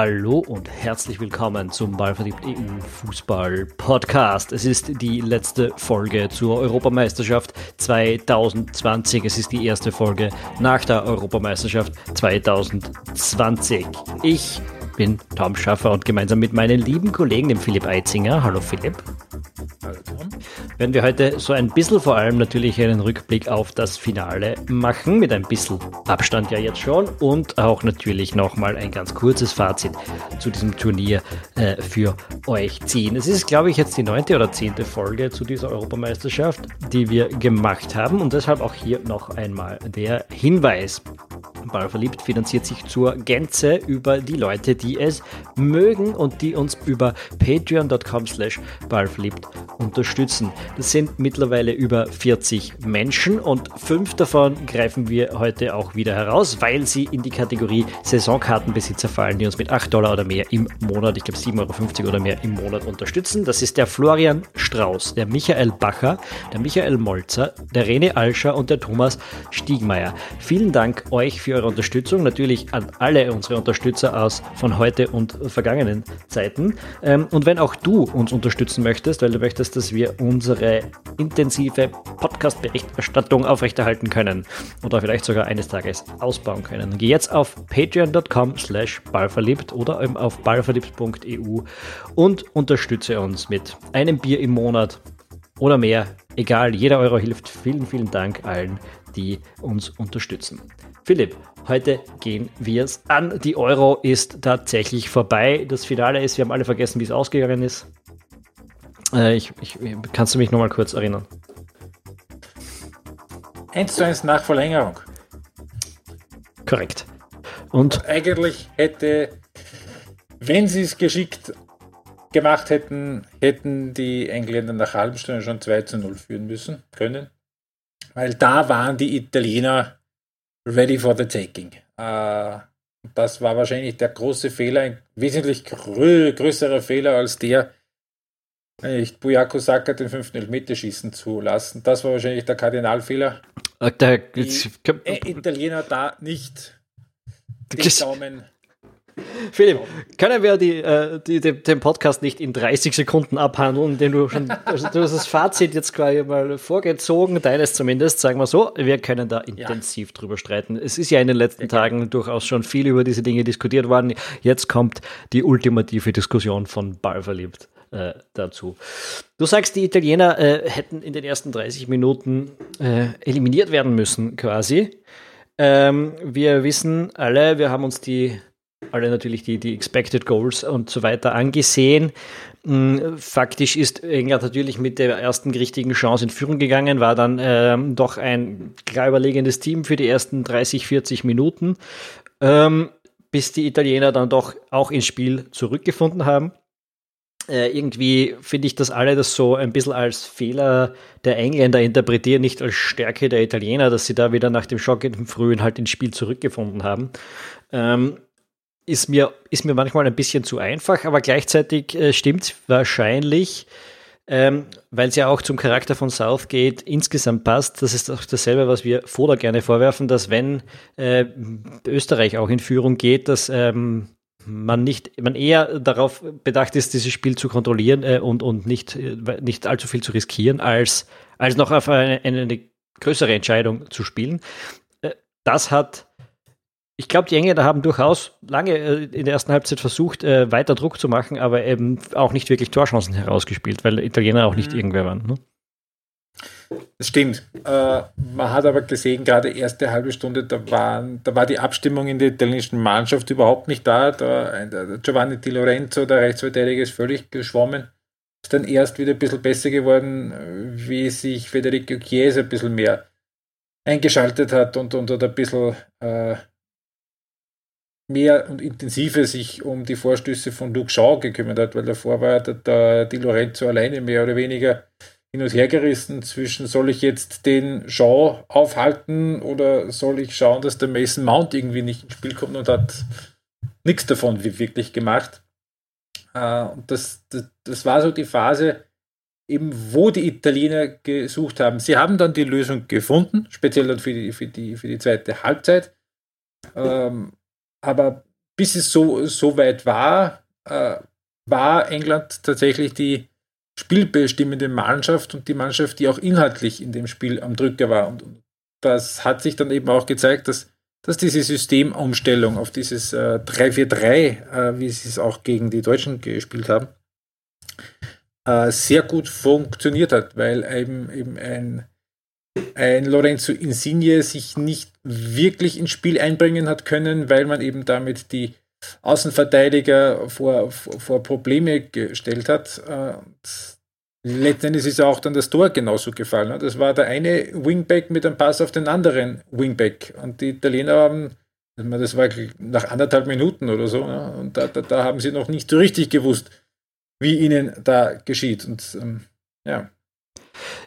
Hallo und herzlich willkommen zum Ballverliebt EU Fußball Podcast. Es ist die letzte Folge zur Europameisterschaft 2020. Es ist die erste Folge nach der Europameisterschaft 2020. Ich bin Tom Schaffer und gemeinsam mit meinen lieben Kollegen, dem Philipp Eitzinger. Hallo Philipp. Werden wir heute so ein bisschen vor allem natürlich einen Rückblick auf das Finale machen, mit ein bisschen Abstand ja jetzt schon und auch natürlich nochmal ein ganz kurzes Fazit zu diesem Turnier äh, für euch ziehen. Es ist, glaube ich, jetzt die neunte oder zehnte Folge zu dieser Europameisterschaft, die wir gemacht haben und deshalb auch hier noch einmal der Hinweis. Ballverliebt finanziert sich zur Gänze über die Leute, die es mögen und die uns über patreon.com slash ballverliebt unterstützen. Das sind mittlerweile über 40 Menschen und fünf davon greifen wir heute auch wieder heraus, weil sie in die Kategorie Saisonkartenbesitzer fallen, die uns mit 8 Dollar oder mehr im Monat, ich glaube 7,50 Euro oder mehr im Monat unterstützen. Das ist der Florian Strauß, der Michael Bacher, der Michael Molzer, der Rene Alscher und der Thomas Stiegmeier. Vielen Dank euch für eure Unterstützung, natürlich an alle unsere Unterstützer aus von heute und vergangenen Zeiten. Ähm, und wenn auch du uns unterstützen möchtest, weil du möchtest, dass wir unsere intensive Podcast-Berichterstattung aufrechterhalten können oder vielleicht sogar eines Tages ausbauen können, geh jetzt auf patreon.com slash ballverliebt oder eben auf ballverliebt.eu und unterstütze uns mit einem Bier im Monat oder mehr. Egal, jeder Euro hilft. Vielen, vielen Dank allen, die uns unterstützen. Philipp, heute gehen wir es an. Die Euro ist tatsächlich vorbei. Das Finale ist, wir haben alle vergessen, wie es ausgegangen ist. Äh, ich, ich, kannst du mich nochmal kurz erinnern? 1 zu 1 nach Verlängerung. Korrekt. Und eigentlich hätte, wenn sie es geschickt gemacht hätten, hätten die Engländer nach halben Stunde schon 2 zu 0 führen müssen können. Weil da waren die Italiener ready for the taking. Äh, das war wahrscheinlich der große Fehler, ein wesentlich grö größerer Fehler als der, nicht Buyako Saka den fünften Elfmeter schießen zu lassen. Das war wahrscheinlich der Kardinalfehler. Äh, der, die Italiener da nicht den Daumen Philipp, können wir die, äh, die, die, den Podcast nicht in 30 Sekunden abhandeln, indem du schon also du hast das Fazit jetzt quasi mal vorgezogen, deines zumindest, sagen wir so. Wir können da intensiv ja. drüber streiten. Es ist ja in den letzten. Tagen durchaus schon viel über diese Dinge diskutiert worden. Jetzt kommt die ultimative Diskussion von Ballverliebt. Äh, dazu. Du sagst, die Italiener äh, hätten in den ersten 30 Minuten äh, eliminiert werden müssen, quasi. Ähm, wir wissen alle, wir haben uns die alle natürlich die, die Expected Goals und so weiter angesehen. Mm, faktisch ist England natürlich mit der ersten richtigen Chance in Führung gegangen, war dann ähm, doch ein klar überlegenes Team für die ersten 30, 40 Minuten, ähm, bis die Italiener dann doch auch ins Spiel zurückgefunden haben. Äh, irgendwie finde ich, dass alle das so ein bisschen als Fehler der Engländer interpretieren, nicht als Stärke der Italiener, dass sie da wieder nach dem Schock im Frühen halt ins Spiel zurückgefunden haben. Ähm, ist mir, ist mir manchmal ein bisschen zu einfach, aber gleichzeitig äh, stimmt wahrscheinlich, ähm, weil es ja auch zum Charakter von Southgate insgesamt passt. Das ist auch dasselbe, was wir Foda gerne vorwerfen, dass wenn äh, Österreich auch in Führung geht, dass ähm, man nicht, man eher darauf bedacht ist, dieses Spiel zu kontrollieren äh, und, und nicht, äh, nicht allzu viel zu riskieren, als, als noch auf eine, eine größere Entscheidung zu spielen. Äh, das hat ich glaube, die Engländer haben durchaus lange äh, in der ersten Halbzeit versucht, äh, weiter Druck zu machen, aber eben auch nicht wirklich Torchancen herausgespielt, weil Italiener auch nicht mhm. irgendwer waren. Ne? Das stimmt. Äh, man hat aber gesehen, gerade erste halbe Stunde, da, waren, da war die Abstimmung in der italienischen Mannschaft überhaupt nicht da. da Giovanni Di Lorenzo, der Rechtsverteidiger, ist völlig geschwommen. Ist dann erst wieder ein bisschen besser geworden, wie sich Federico Chiesa ein bisschen mehr eingeschaltet hat und, und, und ein bisschen äh, mehr und intensiver sich um die Vorstöße von Luke Shaw gekümmert hat, weil davor war der, Di Lorenzo alleine mehr oder weniger hin und her gerissen zwischen soll ich jetzt den Shaw aufhalten oder soll ich schauen, dass der Mason Mount irgendwie nicht ins Spiel kommt und hat nichts davon wirklich gemacht. Äh, und das, das, das war so die Phase, eben wo die Italiener gesucht haben. Sie haben dann die Lösung gefunden, speziell dann für die, für die, für die zweite Halbzeit. Ähm, aber bis es so, so weit war, äh, war England tatsächlich die spielbestimmende Mannschaft und die Mannschaft, die auch inhaltlich in dem Spiel am Drücker war. Und das hat sich dann eben auch gezeigt, dass, dass diese Systemumstellung auf dieses äh, 3-4-3, äh, wie sie es auch gegen die Deutschen gespielt haben, äh, sehr gut funktioniert hat, weil eben, eben ein, ein Lorenzo Insigne sich nicht wirklich ins Spiel einbringen hat können, weil man eben damit die Außenverteidiger vor, vor, Probleme gestellt hat. Letztendlich ist auch dann das Tor genauso gefallen. Das war der eine Wingback mit einem Pass auf den anderen Wingback. Und die Italiener haben, das war nach anderthalb Minuten oder so, und da, da, da haben sie noch nicht so richtig gewusst, wie ihnen da geschieht. Und ähm, ja.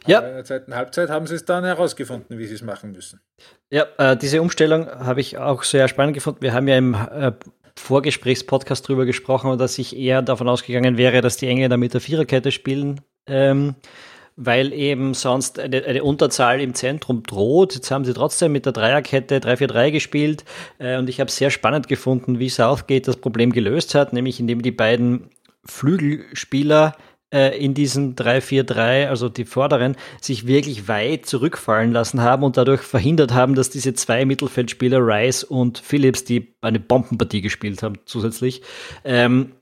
Ja. Aber in der zweiten Halbzeit haben sie es dann herausgefunden, wie sie es machen müssen. Ja, äh, diese Umstellung habe ich auch sehr spannend gefunden. Wir haben ja im äh, Vorgesprächspodcast darüber gesprochen, dass ich eher davon ausgegangen wäre, dass die Engländer mit der Viererkette spielen, ähm, weil eben sonst eine, eine, Unterzahl im Zentrum droht. Jetzt haben sie trotzdem mit der Dreierkette 3-4-3 gespielt äh, und ich habe es sehr spannend gefunden, wie Southgate das Problem gelöst hat, nämlich indem die beiden Flügelspieler in diesen 3-4-3, also die Vorderen, sich wirklich weit zurückfallen lassen haben und dadurch verhindert haben, dass diese zwei Mittelfeldspieler, Rice und Phillips, die eine Bombenpartie gespielt haben zusätzlich, ähm,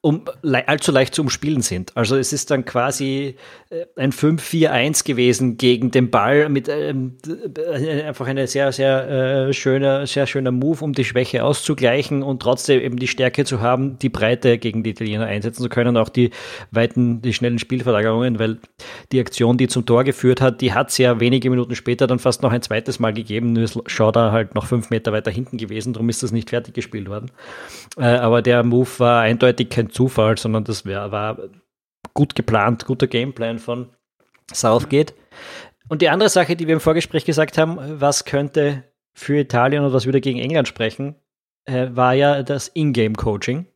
um, allzu leicht zu umspielen sind. Also es ist dann quasi äh, ein 5-4-1 gewesen gegen den Ball mit ähm, äh, einfach eine sehr, sehr äh, schöner, sehr schöner Move, um die Schwäche auszugleichen und trotzdem eben die Stärke zu haben, die Breite gegen die Italiener einsetzen zu können, auch die weiten, die schnellen Spielverlagerungen, weil die Aktion, die zum Tor geführt hat, die hat es ja wenige Minuten später dann fast noch ein zweites Mal gegeben, nur ist Shaw da halt noch fünf Meter weiter hinten gewesen, darum ist das nicht fertig gespielt worden. Äh, aber der Move war eindeutig kein Zufall, sondern das wär, war gut geplant, guter Gameplan von Southgate. Und die andere Sache, die wir im Vorgespräch gesagt haben, was könnte für Italien und was würde gegen England sprechen, äh, war ja das Ingame-Coaching,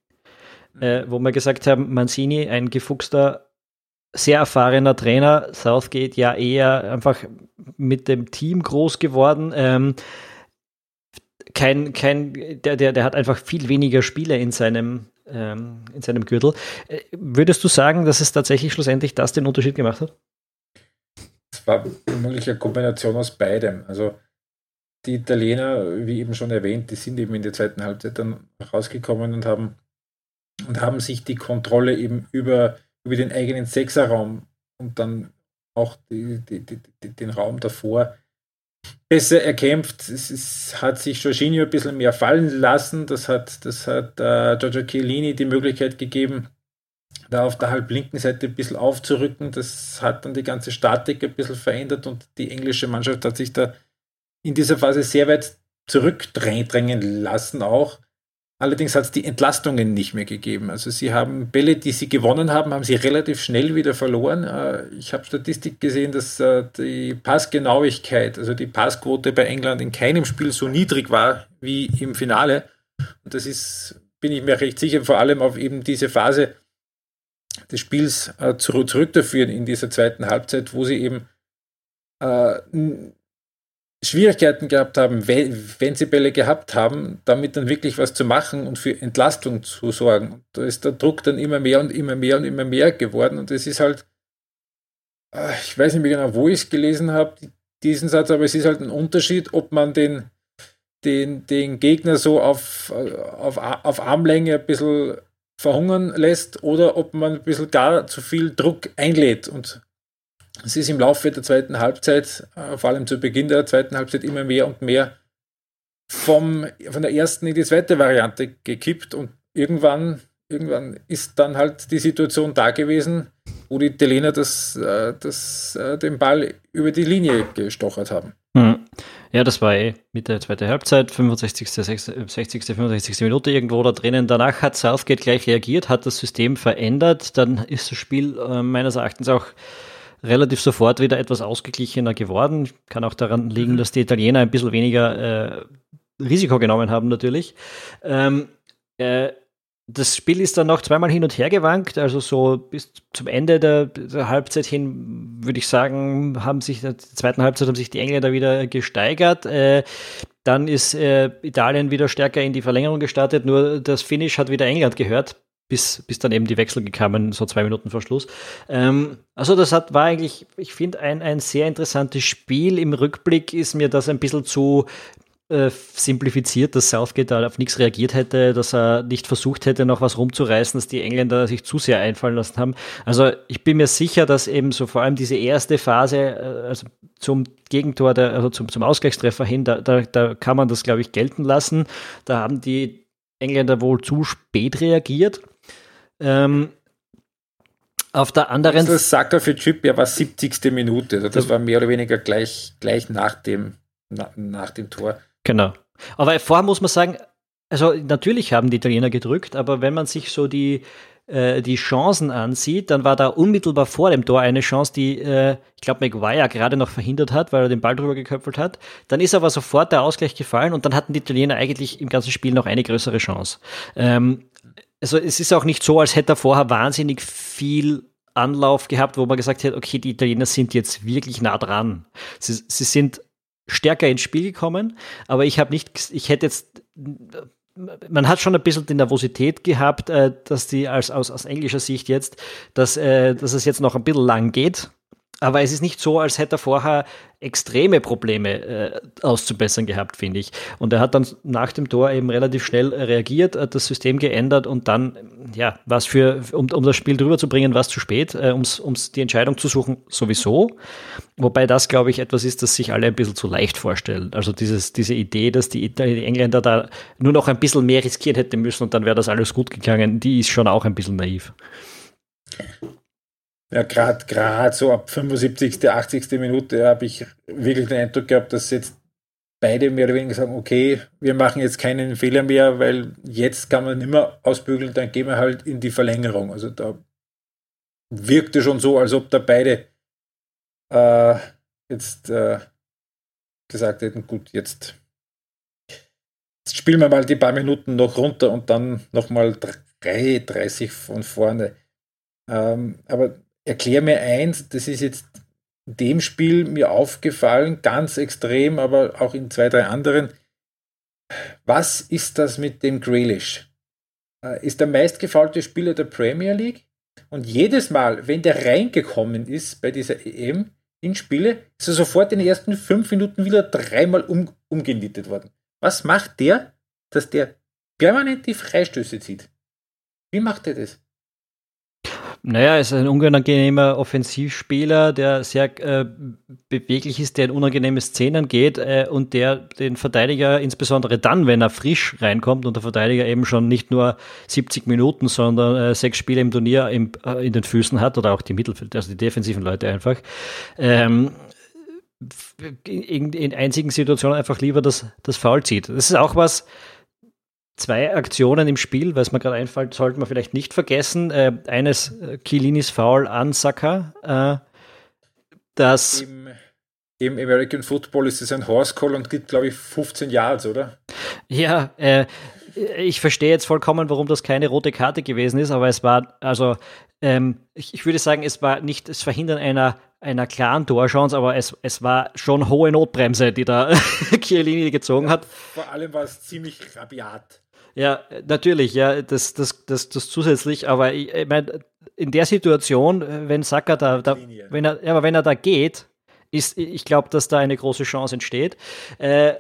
äh, wo wir gesagt haben, Mancini, ein gefuchster, sehr erfahrener Trainer, Southgate ja eher einfach mit dem Team groß geworden. Ähm, kein, kein, der, der, der hat einfach viel weniger Spiele in seinem ähm, in seinem Gürtel. Äh, würdest du sagen, dass es tatsächlich schlussendlich das den Unterschied gemacht hat? Es war vermutlich eine Kombination aus beidem. Also die Italiener, wie eben schon erwähnt, die sind eben in der zweiten Halbzeit dann rausgekommen und haben und haben sich die Kontrolle eben über, über den eigenen Sechserraum und dann auch die, die, die, den Raum davor besser erkämpft. Es, es, hat sich Jorginho ein bisschen mehr fallen lassen. Das hat, das hat äh, Giorgio Chiellini die Möglichkeit gegeben, da auf der halblinken Seite ein bisschen aufzurücken. Das hat dann die ganze Statik ein bisschen verändert und die englische Mannschaft hat sich da in dieser Phase sehr weit zurückdrängen lassen auch. Allerdings hat es die Entlastungen nicht mehr gegeben. Also sie haben Bälle, die sie gewonnen haben, haben sie relativ schnell wieder verloren. Äh, ich habe Statistik gesehen, dass äh, die Passgenauigkeit, also die Passquote bei England in keinem Spiel so niedrig war wie im Finale. Und das ist, bin ich mir recht sicher, vor allem auf eben diese Phase des Spiels äh, zurückzuführen in dieser zweiten Halbzeit, wo sie eben Schwierigkeiten gehabt haben, wenn sie Bälle gehabt haben, damit dann wirklich was zu machen und für Entlastung zu sorgen. Da ist der Druck dann immer mehr und immer mehr und immer mehr geworden. Und es ist halt, äh, ich weiß nicht mehr genau, wo ich es gelesen habe, diesen Satz, aber es ist halt ein Unterschied, ob man den, den, den Gegner so auf, auf, auf Armlänge ein bisschen verhungern lässt oder ob man ein bisschen gar zu viel Druck einlädt. Und es ist im Laufe der zweiten Halbzeit, äh, vor allem zu Beginn der zweiten Halbzeit, immer mehr und mehr vom, von der ersten in die zweite Variante gekippt und irgendwann, irgendwann ist dann halt die Situation da gewesen, wo die Italiener das, äh, das, äh, den Ball über die Linie gestochert haben. Hm. Ja, das war eh mit der zweiten Halbzeit, 65., 60., 65. Minute irgendwo da drinnen. Danach hat Southgate gleich reagiert, hat das System verändert. Dann ist das Spiel äh, meines Erachtens auch relativ sofort wieder etwas ausgeglichener geworden. Kann auch daran liegen, mhm. dass die Italiener ein bisschen weniger äh, Risiko genommen haben, natürlich. Ähm, äh, das Spiel ist dann noch zweimal hin und her gewankt, also so bis zum Ende der, der Halbzeit hin, würde ich sagen, haben sich, der zweiten Halbzeit haben sich die Engländer wieder gesteigert. Äh, Dann ist äh, Italien wieder stärker in die Verlängerung gestartet, nur das Finish hat wieder England gehört, bis, bis dann eben die Wechsel kamen, so zwei Minuten vor Schluss. Ähm, also das hat, war eigentlich, ich finde, ein, ein sehr interessantes Spiel. Im Rückblick ist mir das ein bisschen zu äh, simplifiziert, dass Southgate auf nichts reagiert hätte, dass er nicht versucht hätte, noch was rumzureißen, dass die Engländer sich zu sehr einfallen lassen haben. Also ich bin mir sicher, dass eben so vor allem diese erste Phase, äh, also zum Gegentor, der, also zum, zum Ausgleichstreffer hin, da, da, da kann man das, glaube ich, gelten lassen. Da haben die Engländer wohl zu spät reagiert. Ähm, auf der anderen also Das sagt er für Chip ja war 70. Minute. Also das war mehr oder weniger gleich, gleich nach, dem, na, nach dem Tor. Genau. Aber vorher muss man sagen, also natürlich haben die Italiener gedrückt, aber wenn man sich so die, äh, die Chancen ansieht, dann war da unmittelbar vor dem Tor eine Chance, die, äh, ich glaube, Maguire gerade noch verhindert hat, weil er den Ball drüber geköpfelt hat. Dann ist aber sofort der Ausgleich gefallen und dann hatten die Italiener eigentlich im ganzen Spiel noch eine größere Chance. Ähm, also es ist auch nicht so, als hätte er vorher wahnsinnig viel Anlauf gehabt, wo man gesagt hätte, okay, die Italiener sind jetzt wirklich nah dran. Sie, sie sind stärker ins Spiel gekommen, aber ich habe nicht, ich hätte jetzt, man hat schon ein bisschen die Nervosität gehabt, äh, dass die als aus, aus englischer Sicht jetzt, dass, äh, dass es jetzt noch ein bisschen lang geht. Aber es ist nicht so, als hätte er vorher extreme Probleme äh, auszubessern gehabt, finde ich. Und er hat dann nach dem Tor eben relativ schnell reagiert, hat das System geändert und dann, ja, was für, um, um das Spiel drüber zu bringen, was zu spät, äh, ums die Entscheidung zu suchen, sowieso. Wobei das, glaube ich, etwas ist, das sich alle ein bisschen zu leicht vorstellen. Also dieses, diese Idee, dass die, die Engländer da nur noch ein bisschen mehr riskieren hätten müssen und dann wäre das alles gut gegangen, die ist schon auch ein bisschen naiv. Ja, gerade gerade so ab 75., 80. Minute habe ich wirklich den Eindruck gehabt, dass jetzt beide mehr oder weniger sagen, okay, wir machen jetzt keinen Fehler mehr, weil jetzt kann man nicht mehr ausbügeln, dann gehen wir halt in die Verlängerung. Also da wirkte schon so, als ob da beide äh, jetzt äh, gesagt hätten, gut, jetzt, jetzt spielen wir mal die paar Minuten noch runter und dann nochmal 30 von vorne. Ähm, aber erklär mir eins, das ist jetzt in dem Spiel mir aufgefallen, ganz extrem, aber auch in zwei, drei anderen. Was ist das mit dem Grealish? Äh, ist der meistgefaulte Spieler der Premier League? Und jedes Mal, wenn der reingekommen ist bei dieser EM in Spiele, ist er sofort in den ersten fünf Minuten wieder dreimal um, umgenietet worden. Was macht der, dass der permanent die Freistöße zieht? Wie macht er das? Naja, ist ein unangenehmer Offensivspieler, der sehr äh, beweglich ist, der in unangenehme Szenen geht äh, und der den Verteidiger, insbesondere dann, wenn er frisch reinkommt und der Verteidiger eben schon nicht nur 70 Minuten, sondern äh, sechs Spiele im Turnier im, äh, in den Füßen hat oder auch die Mittelfeld, also die defensiven Leute einfach, ähm, in, in einzigen Situationen einfach lieber das, das Foul zieht. Das ist auch was, zwei Aktionen im Spiel, was mir gerade einfällt, sollte man vielleicht nicht vergessen. Äh, eines äh, Kilinis Foul an Saka. Äh, das Im, Im, American Football ist es ein Horse Call und gibt, glaube ich, 15 Yards, oder? Ja, äh, ich verstehe jetzt vollkommen, warum das keine rote Karte gewesen ist, aber es war, also, ähm, ich, ich würde sagen, es war nicht das Verhindern einer einer klaren Torchance, aber es, es war schon hohe Notbremse, die da Chiellini gezogen hat. Vor allem war es ziemlich rabiat. Ja, natürlich, ja, das, das, das, das zusätzlich, aber ich, ich meine, in der Situation, wenn Saka da, da wenn er, ja, aber wenn er da geht, ist, ich glaube, dass da eine große Chance entsteht. Äh,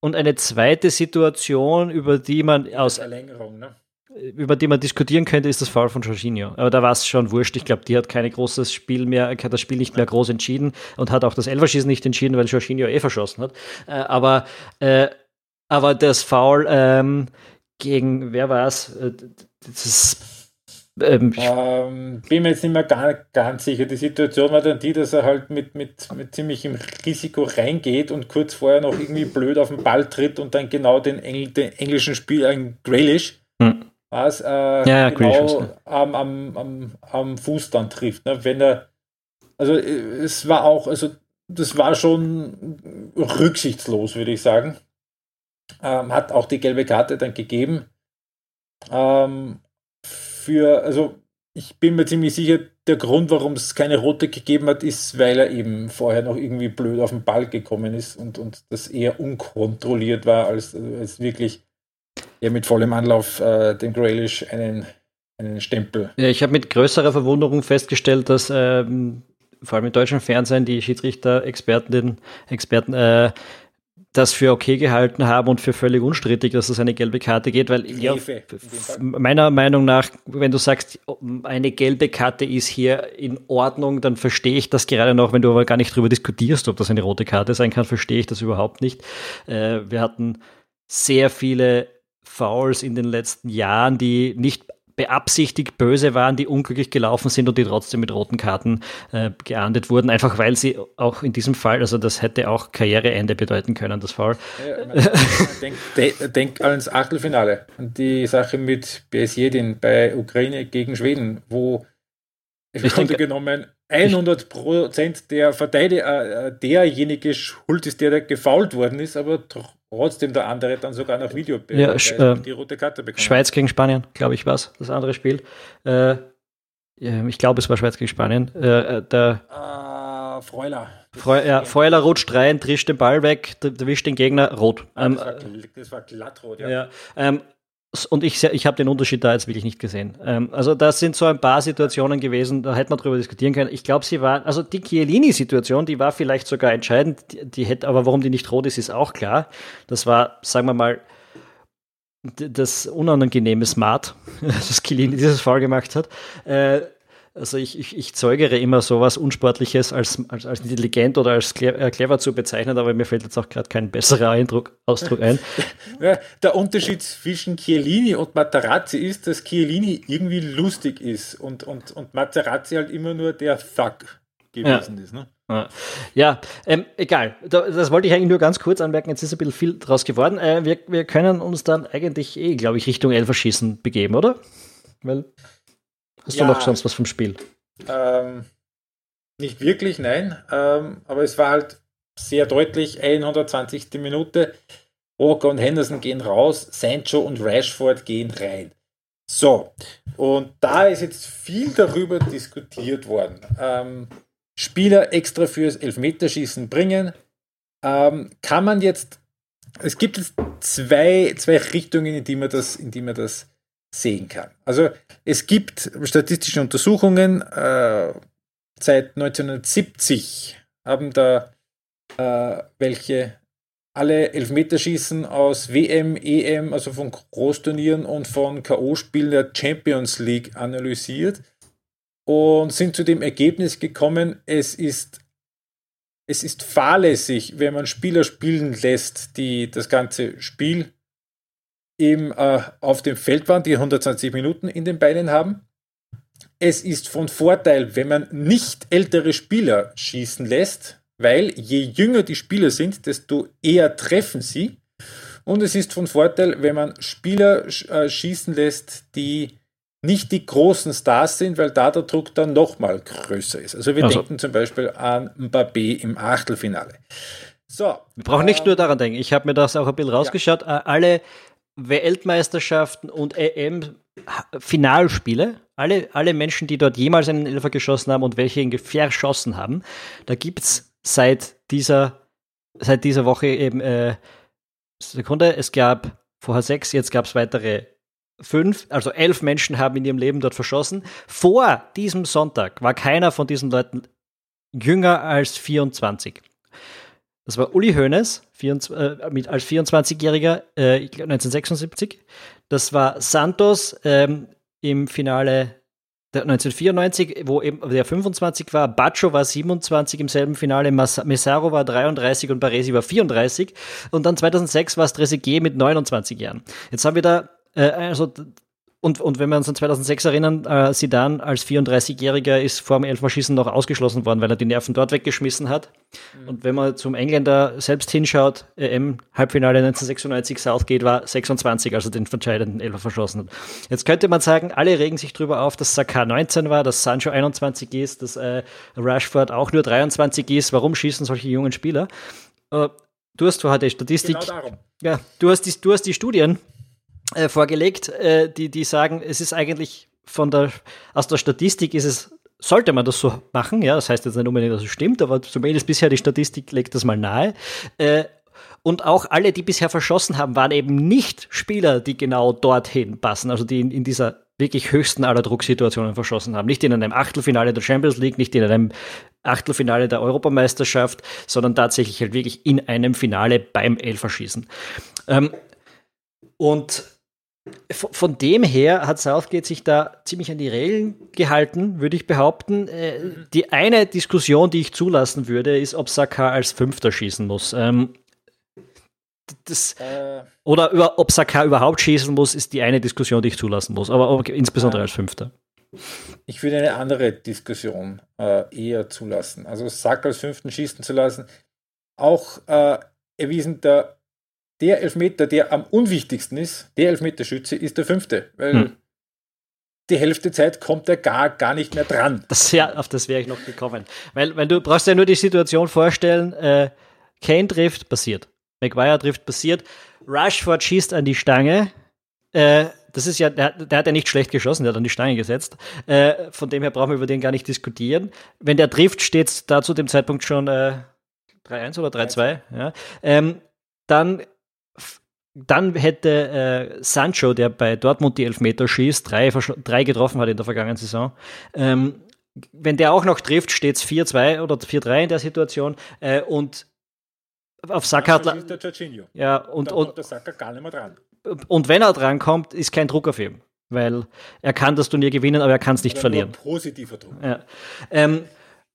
und eine zweite Situation, über die man aus Verlängerung, ne? über die man diskutieren könnte, ist das Foul von Jorginho. Aber da war es schon wurscht. Ich glaube, die hat kein großes Spiel mehr, hat das Spiel nicht mehr groß entschieden und hat auch das Elferschießen nicht entschieden, weil Jorginho eh verschossen hat. Äh, aber, äh, aber das Foul ähm, gegen, wer war es? Äh, ähm, ähm, bin mir jetzt nicht mehr gar, ganz sicher. Die Situation war dann die, dass er halt mit, mit, mit ziemlichem Risiko reingeht und kurz vorher noch irgendwie blöd auf den Ball tritt und dann genau den, Engl den englischen Spieler, ein Grealish, hm. was, äh, ja, genau am, am, am, am Fuß dann trifft. Ne? Wenn er, also äh, es war auch, also das war schon rücksichtslos, würde ich sagen ähm, hat auch die gelbe Karte dann gegeben. Ähm, für, also ich bin mir ziemlich sicher, der Grund, warum es keine rote gegeben hat, ist, weil er eben vorher noch irgendwie blöd auf den Ball gekommen ist und, und das eher unkontrolliert war, als, als wirklich er mit vollem Anlauf äh, dem Grealish einen, einen Stempel. Ja, ich habe mit größerer Verwunderung festgestellt, dass ähm, vor allem im deutschen Fernsehen die Schiedsrichter-Experten Experten, äh, das für okay gehalten haben und für völlig unstrittig, dass es eine gelbe Karte geht, weil ja, meiner Meinung nach, wenn du sagst, eine gelbe Karte ist hier in Ordnung, dann verstehe ich das gerade noch, wenn du aber gar nicht darüber diskutierst, ob das eine rote Karte sein kann, verstehe ich das überhaupt nicht. Äh, wir hatten sehr viele Fouls in den letzten Jahren, die nicht beabsichtigt böse waren, die unglücklich gelaufen sind und die trotzdem mit roten Karten äh, geahndet wurden, einfach weil sie auch in diesem Fall, also das hätte auch Karriereende bedeuten können, das Foul. Ja, denk, denk, denk ans Achtelfinale, an die Sache mit Besjedin bei Ukraine gegen Schweden, wo im Grunde genommen 100 Prozent der Verteidiger, äh, derjenige schuld ist, der da gefault worden ist, aber trotzdem der andere dann sogar nach Video ja, äh, die rote Karte bekommen. Schweiz gegen Spanien, glaube ich, war das andere Spiel. Äh, ich glaube, es war Schweiz gegen Spanien. Äh, äh der uh, Freuler. Freu, ja, Freuler rutscht rein, trischt den Ball weg, erwischt den Gegner rot. Ähm, das, war, das war glattrot, ja. ja ähm, und ich, ich habe den Unterschied da jetzt wirklich nicht gesehen. Ähm, also das sind so ein paar Situationen gewesen, da hätte man drüber diskutieren können. Ich glaube, sie waren, also die Chiellini-Situation, die war vielleicht sogar entscheidend. Die, die, hätte, aber warum die nicht rot ist, ist auch klar. Das war, sagen wir mal, das unangenehme Smart, das Chiellini dieses Fall gemacht hat. Äh, also ich, ich, ich zeugere immer sowas Unsportliches als, als, als intelligent oder als äh, clever zu bezeichnen, aber mir fällt jetzt auch gerade kein besserer Eindruck, Ausdruck ein. Der Unterschied zwischen Chiellini und Materazzi ist, dass Chiellini irgendwie lustig ist und, und, und Materazzi halt immer nur der Fuck gewesen ja. ist. Ne? Ja, ähm, egal. Das wollte ich eigentlich nur ganz kurz anmerken. Jetzt ist ein bisschen viel draus geworden. Äh, wir, wir können uns dann eigentlich eh, glaube ich, Richtung Elferschießen begeben, oder? Weil Hast ja, du noch sonst was vom Spiel? Ähm, nicht wirklich, nein. Ähm, aber es war halt sehr deutlich, 120. Minute. Walker und Henderson gehen raus, Sancho und Rashford gehen rein. So, und da ist jetzt viel darüber diskutiert worden. Ähm, Spieler extra fürs Elfmeterschießen bringen. Ähm, kann man jetzt, es gibt jetzt zwei, zwei Richtungen, in die man das, in die man das sehen kann. Also es gibt statistische Untersuchungen, äh, seit 1970 haben da äh, welche alle Elfmeterschießen aus WM, EM, also von Großturnieren und von K.O.-Spielen der Champions League analysiert und sind zu dem Ergebnis gekommen, es ist, es ist fahrlässig, wenn man Spieler spielen lässt, die das ganze Spiel eben äh, auf dem Feld waren, die 120 Minuten in den Beinen haben. Es ist von Vorteil, wenn man nicht ältere Spieler schießen lässt, weil je jünger die Spieler sind, desto eher treffen sie. Und es ist von Vorteil, wenn man Spieler äh, schießen lässt, die nicht die großen Stars sind, weil da der Druck dann nochmal größer ist. Also wir also. denken zum Beispiel an Mbappé im Achtelfinale. So, wir brauchen nicht äh, nur daran denken. Ich habe mir das auch ein bisschen rausgeschaut. Ja. Äh, alle Weltmeisterschaften und EM-Finalspiele, alle, alle Menschen, die dort jemals einen Elfer geschossen haben und welche ihn verschossen haben, da gibt es seit dieser, seit dieser Woche eben, äh, Sekunde, es gab vorher sechs, jetzt gab es weitere fünf, also elf Menschen haben in ihrem Leben dort verschossen. Vor diesem Sonntag war keiner von diesen Leuten jünger als 24. Das war Uli Hoeneß, 24, äh, mit, als 24-Jähriger, äh, 1976. Das war Santos ähm, im Finale 1994, wo eben der 25 war, Baccio war 27 im selben Finale, Messaro war 33 und Baresi war 34 und dann 2006 war es Trezeguet mit 29 Jahren. Jetzt haben wir da äh, also und, und wenn wir uns an 2006 erinnern, äh, Sidan als 34-Jähriger ist vor dem Elfmeterschießen noch ausgeschlossen worden, weil er die Nerven dort weggeschmissen hat. Mhm. Und wenn man zum Engländer selbst hinschaut, EM-Halbfinale 1996, Southgate war 26, also den entscheidenden Elfer verschossen hat. Jetzt könnte man sagen, alle regen sich darüber auf, dass Saka 19 war, dass Sancho 21 ist, dass äh, Rashford auch nur 23 ist. Warum schießen solche jungen Spieler? Äh, du hast vorher die Statistik. Genau darum. Ja, du hast die, du hast die Studien äh, vorgelegt, äh, die, die sagen, es ist eigentlich von der, aus der Statistik ist es, sollte man das so machen, ja, das heißt jetzt nicht unbedingt, dass es stimmt, aber zumindest bisher die Statistik legt das mal nahe. Äh, und auch alle, die bisher verschossen haben, waren eben nicht Spieler, die genau dorthin passen, also die in, in dieser wirklich höchsten aller Drucksituationen verschossen haben. Nicht in einem Achtelfinale der Champions League, nicht in einem Achtelfinale der Europameisterschaft, sondern tatsächlich halt wirklich in einem Finale beim Elferschießen. Ähm, und von dem her hat Southgate sich da ziemlich an die Regeln gehalten, würde ich behaupten. Äh, die eine Diskussion, die ich zulassen würde, ist, ob Saka als Fünfter schießen muss. Ähm, das, äh, oder über, ob Saka überhaupt schießen muss, ist die eine Diskussion, die ich zulassen muss, aber, insbesondere äh, als Fünfter. Ich würde eine andere Diskussion äh, eher zulassen. Also Saka als Fünften schießen zu lassen. Auch äh, erwiesen, der der Elfmeter, der am unwichtigsten ist, der Elfmeterschütze, ist der fünfte. Weil hm. die Hälfte Zeit kommt er gar, gar nicht mehr dran. Das, ja, auf das wäre ich noch gekommen. Weil, weil du brauchst ja nur die Situation vorstellen, äh, Kane trifft, passiert. McGuire trifft, passiert. Rushford schießt an die Stange. Äh, das ist ja, der, der, hat ja nicht schlecht geschossen, der hat an die Stange gesetzt. Äh, von dem her brauchen wir über den gar nicht diskutieren. Wenn der trifft, steht es da zu dem Zeitpunkt schon äh, 3-1 oder 3-2. Ja. Ähm, dann dann hätte äh, Sancho, der bei Dortmund die Elfmeter schießt, drei, drei getroffen hat in der vergangenen Saison, ähm, wenn der auch noch trifft, steht es 4-2 oder 4-3 in der Situation. Äh, und auf Saka hat. Ja, und, und, und, der Saka gar nicht mehr dran. und wenn er drankommt, ist kein Druck auf ihm. Weil er kann das Turnier gewinnen, aber er kann es nicht verlieren. Positiver Druck. Ja. Ähm,